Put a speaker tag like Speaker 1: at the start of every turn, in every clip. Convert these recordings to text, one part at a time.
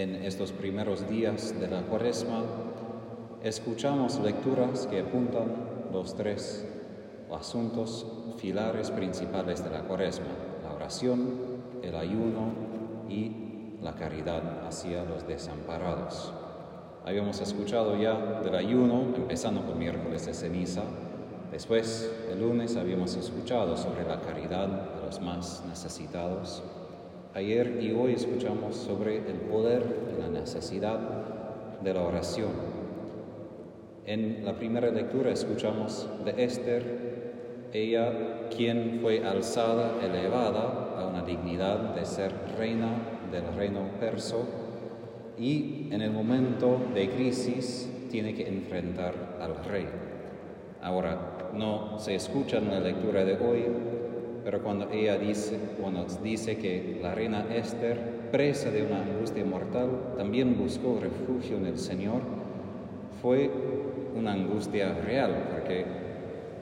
Speaker 1: En estos primeros días de la cuaresma escuchamos lecturas que apuntan los tres asuntos filares principales de la cuaresma, la oración, el ayuno y la caridad hacia los desamparados. Habíamos escuchado ya del ayuno, empezando con miércoles de ceniza, Después, el lunes, habíamos escuchado sobre la caridad a los más necesitados. Ayer y hoy escuchamos sobre el poder y la necesidad de la oración. En la primera lectura escuchamos de Esther, ella quien fue alzada, elevada a una dignidad de ser reina del reino perso y en el momento de crisis tiene que enfrentar al rey. Ahora, no se escucha en la lectura de hoy, pero cuando ella dice, cuando dice que la reina Esther, presa de una angustia mortal, también buscó refugio en el Señor, fue una angustia real, porque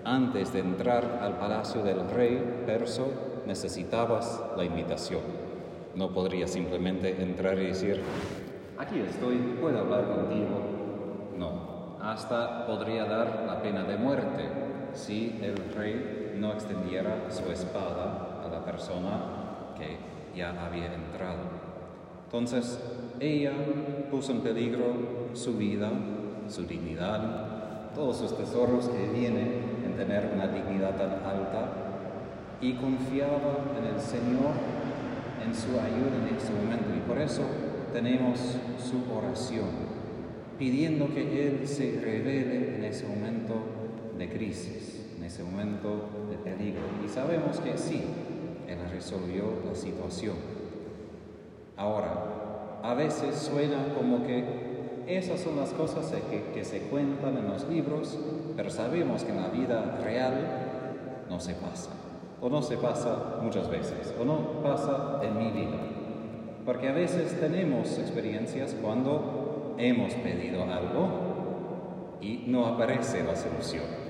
Speaker 1: antes de entrar al palacio del rey perso necesitabas la invitación. No podría simplemente entrar y decir, aquí estoy, puedo hablar contigo. No, hasta podría dar la pena de muerte si el rey no extendiera su espada a la persona que ya había entrado. Entonces, ella puso en peligro su vida, su dignidad, todos sus tesoros que vienen en tener una dignidad tan alta y confiaba en el Señor, en su ayuda en ese momento. Y por eso tenemos su oración, pidiendo que Él se revele en ese momento de crisis, en ese momento peligro. Y sabemos que sí, Él resolvió la situación. Ahora, a veces suena como que esas son las cosas que se cuentan en los libros, pero sabemos que en la vida real no se pasa. O no se pasa muchas veces, o no pasa en mi vida. Porque a veces tenemos experiencias cuando hemos pedido algo y no aparece la solución.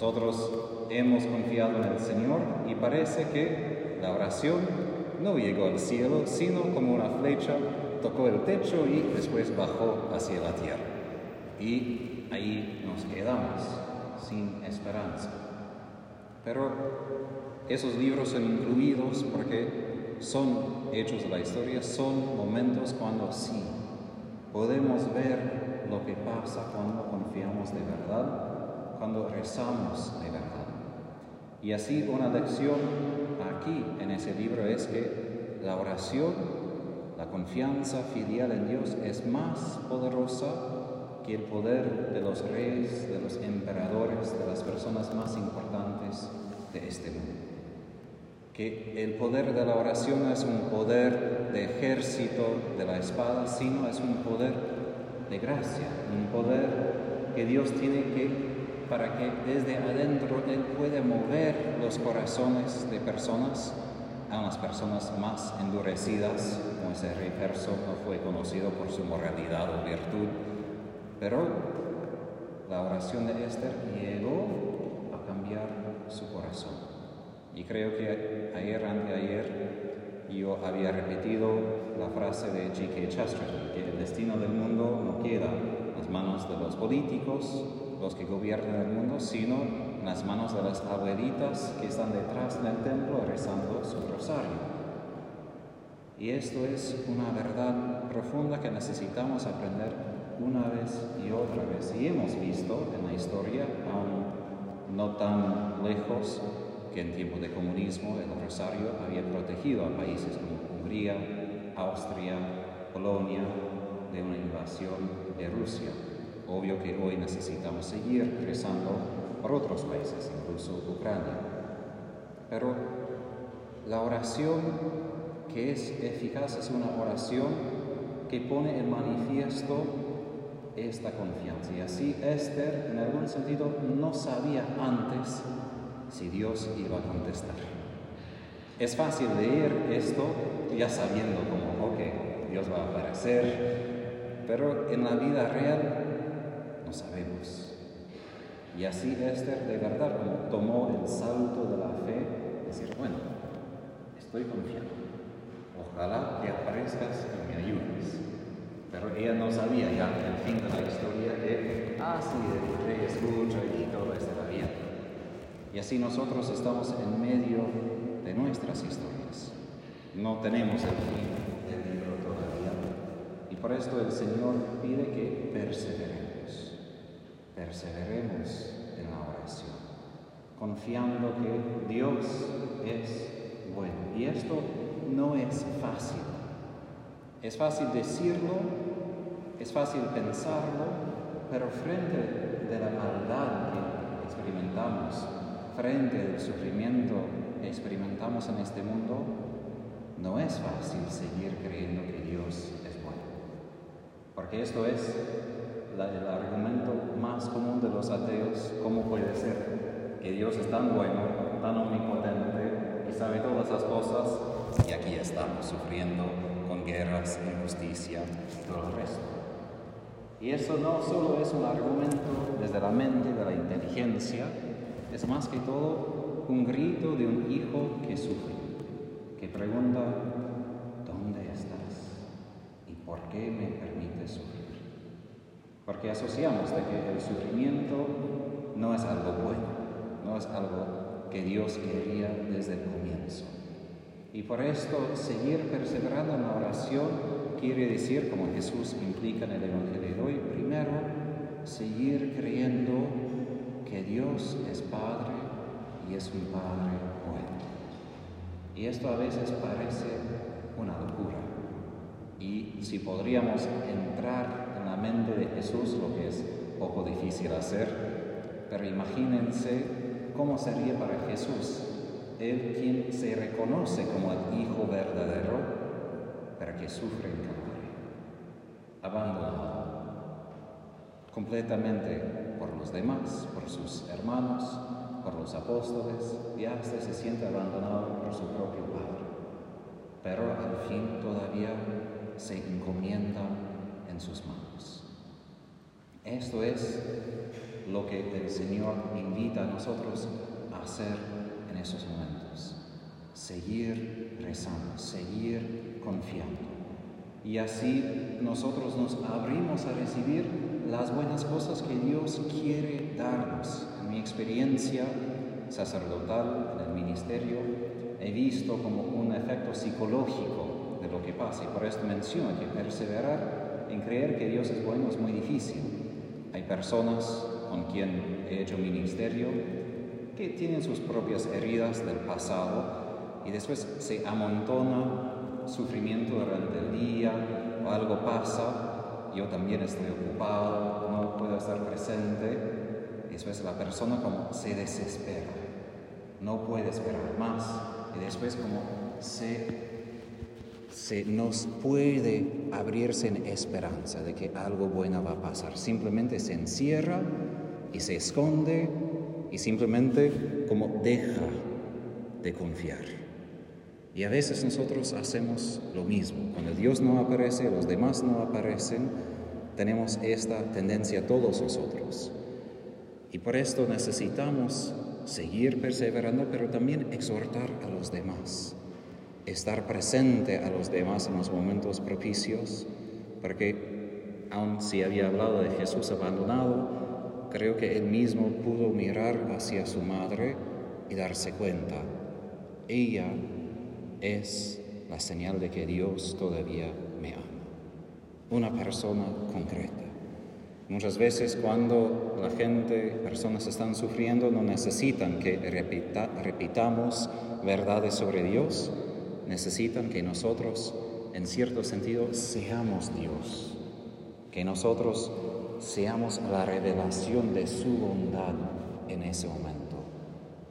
Speaker 1: Nosotros hemos confiado en el Señor y parece que la oración no llegó al cielo, sino como una flecha tocó el techo y después bajó hacia la tierra. Y ahí nos quedamos sin esperanza. Pero esos libros son incluidos porque son hechos de la historia, son momentos cuando sí podemos ver lo que pasa cuando confiamos de verdad cuando rezamos de verdad. Y así una lección aquí en ese libro es que la oración, la confianza filial en Dios es más poderosa que el poder de los reyes, de los emperadores, de las personas más importantes de este mundo. Que el poder de la oración no es un poder de ejército de la espada, sino es un poder de gracia, un poder que Dios tiene que para que desde adentro Él pueda mover los corazones de personas a unas personas más endurecidas, como ese rey no fue conocido por su moralidad o virtud, pero la oración de Esther llegó a cambiar su corazón. Y creo que ayer, anteayer, yo había repetido la frase de G.K. Chesterton, que el destino del mundo no queda en las manos de los políticos, los que gobiernan el mundo, sino en las manos de las abuelitas que están detrás del templo rezando su rosario. Y esto es una verdad profunda que necesitamos aprender una vez y otra vez. Y hemos visto en la historia, aún no tan lejos, que en tiempo de comunismo el rosario había protegido a países como Hungría, Austria, Polonia de una invasión de Rusia. Obvio que hoy necesitamos seguir rezando por otros países, incluso Ucrania. Pero la oración que es eficaz es una oración que pone en manifiesto esta confianza. Y así Esther, en algún sentido, no sabía antes si Dios iba a contestar. Es fácil leer esto ya sabiendo como, ok, Dios va a aparecer, pero en la vida real no sabemos. Y así Esther de verdad tomó el salto de la fe, decir, bueno, estoy confiando, ojalá que aparezcas y me ayudes. Pero ella no sabía ya el fin de la historia que, ah, sí, el rey escucha y todo estará bien. Y así nosotros estamos en medio de nuestras historias. No tenemos el fin del libro todavía. Y por esto el Señor pide que perseveremos. Perseveremos en la oración, confiando que Dios es bueno. Y esto no es fácil. Es fácil decirlo, es fácil pensarlo, pero frente de la maldad que experimentamos, frente al sufrimiento que experimentamos en este mundo, no es fácil seguir creyendo que Dios es bueno. Porque esto es el argumento más común de los ateos, ¿cómo puede ser que Dios es tan bueno, tan omnipotente y sabe todas las cosas y aquí estamos sufriendo con guerras, injusticia y todo el resto? Y eso no solo es un argumento desde la mente, de la inteligencia, es más que todo un grito de un hijo que sufre, que pregunta, ¿dónde estás? ¿Y por qué me permites sufrir? Porque asociamos de que el sufrimiento no es algo bueno, no es algo que Dios quería desde el comienzo. Y por esto seguir perseverando en la oración quiere decir, como Jesús implica en el Evangelio de hoy, primero, seguir creyendo que Dios es Padre y es un Padre bueno. Y esto a veces parece una locura. Y si podríamos entrar mente de Jesús, lo que es poco difícil hacer, pero imagínense cómo sería para Jesús, él quien se reconoce como el Hijo verdadero, pero que sufre en Calvario, abandonado completamente por los demás, por sus hermanos, por los apóstoles, y hasta se siente abandonado por su propio Padre. Pero al fin todavía se encomienda en sus manos. Esto es lo que el Señor invita a nosotros a hacer en esos momentos. Seguir rezando, seguir confiando. Y así nosotros nos abrimos a recibir las buenas cosas que Dios quiere darnos. En mi experiencia sacerdotal, en el ministerio, he visto como un efecto psicológico de lo que pasa. Y por esto menciono que perseverar en creer que Dios es bueno es muy difícil. Hay personas con quien he hecho ministerio que tienen sus propias heridas del pasado y después se amontona sufrimiento durante el día o algo pasa, yo también estoy ocupado, no puedo estar presente, y después la persona como se desespera, no puede esperar más y después como se se nos puede abrirse en esperanza de que algo bueno va a pasar. Simplemente se encierra y se esconde y simplemente como deja de confiar. Y a veces nosotros hacemos lo mismo. Cuando Dios no aparece, los demás no aparecen, tenemos esta tendencia todos nosotros. Y por esto necesitamos seguir perseverando, pero también exhortar a los demás estar presente a los demás en los momentos propicios, porque aun si había hablado de Jesús abandonado, creo que él mismo pudo mirar hacia su madre y darse cuenta, ella es la señal de que Dios todavía me ama, una persona concreta. Muchas veces cuando la gente, personas están sufriendo, no necesitan que repitamos verdades sobre Dios, necesitan que nosotros, en cierto sentido, seamos Dios, que nosotros seamos la revelación de su bondad en ese momento,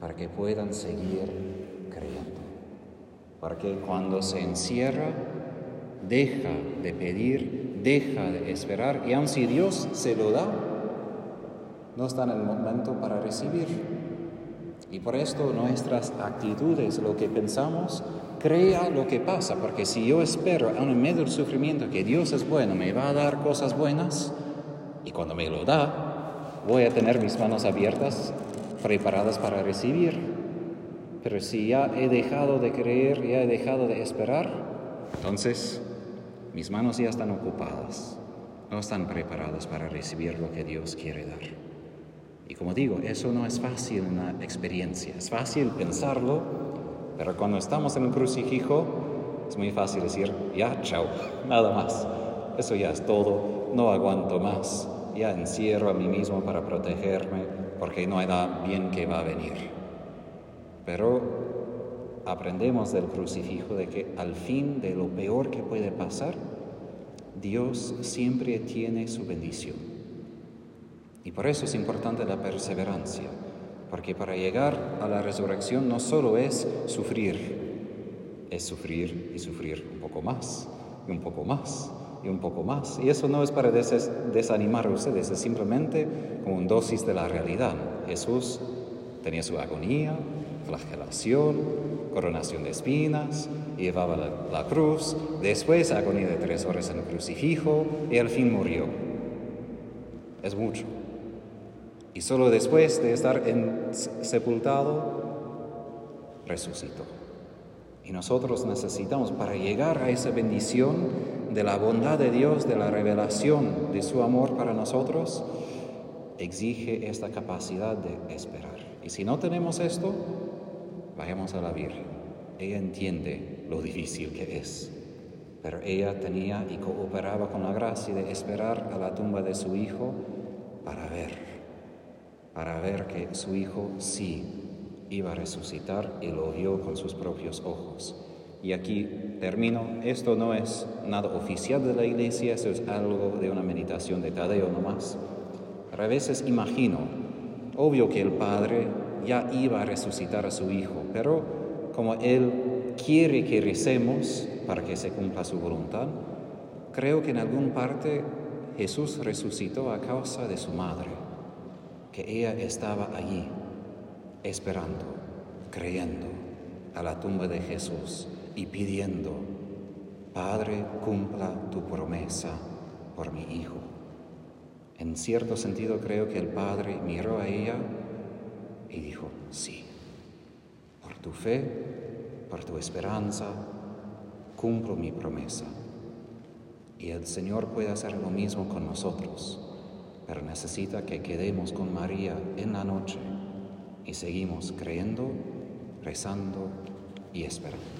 Speaker 1: para que puedan seguir creyendo. Para que cuando se encierra, deja de pedir, deja de esperar, y aun si Dios se lo da, no está en el momento para recibir. Y por esto nuestras actitudes, lo que pensamos, crea lo que pasa, porque si yo espero en medio del sufrimiento que Dios es bueno, me va a dar cosas buenas, y cuando me lo da, voy a tener mis manos abiertas, preparadas para recibir. Pero si ya he dejado de creer, ya he dejado de esperar, entonces Mis manos ya están ocupadas, no están preparadas para recibir lo que Dios quiere dar. Y como digo, eso no es fácil en la experiencia, es fácil pensarlo, pero cuando estamos en un crucifijo es muy fácil decir, ya, chao, nada más. Eso ya es todo, no aguanto más, ya encierro a mí mismo para protegerme porque no hay nada bien que va a venir. Pero aprendemos del crucifijo de que al fin de lo peor que puede pasar, Dios siempre tiene su bendición. Y por eso es importante la perseverancia, porque para llegar a la resurrección no solo es sufrir, es sufrir y sufrir un poco más, y un poco más, y un poco más. Y eso no es para desanimar a ustedes, es simplemente como un dosis de la realidad. Jesús tenía su agonía, flagelación, coronación de espinas, llevaba la, la, cruz, después agonía de tres horas en el crucifijo y al fin murió. Es mucho. Y solo después de estar sepultado, resucitó. Y nosotros necesitamos, para llegar a esa bendición de la bondad de Dios, de la revelación de su amor para nosotros, exige esta capacidad de esperar. Y si no tenemos esto, vayamos a la Virgen. Ella entiende lo difícil que es, pero ella tenía y cooperaba con la gracia de esperar a la tumba de su hijo para ver, para ver que su hijo sí iba a resucitar y lo vio con sus propios ojos. Y aquí termino, esto no es nada oficial de la iglesia, eso es algo de una meditación de Tadeo nomás. A veces imagino, obvio que el Padre ya iba a resucitar a su Hijo, pero como Él quiere que recemos para que se cumpla su voluntad, creo que en alguna parte Jesús resucitó a causa de su madre, que ella estaba allí esperando, creyendo a la tumba de Jesús y pidiendo, Padre, cumpla tu promesa por mi Hijo. En cierto sentido creo que el Padre miró a ella y dijo, sí, por tu fe, por tu esperanza, cumplo mi promesa. Y el Señor puede hacer lo mismo con nosotros, pero necesita que quedemos con María en la noche y seguimos creyendo, rezando y esperando.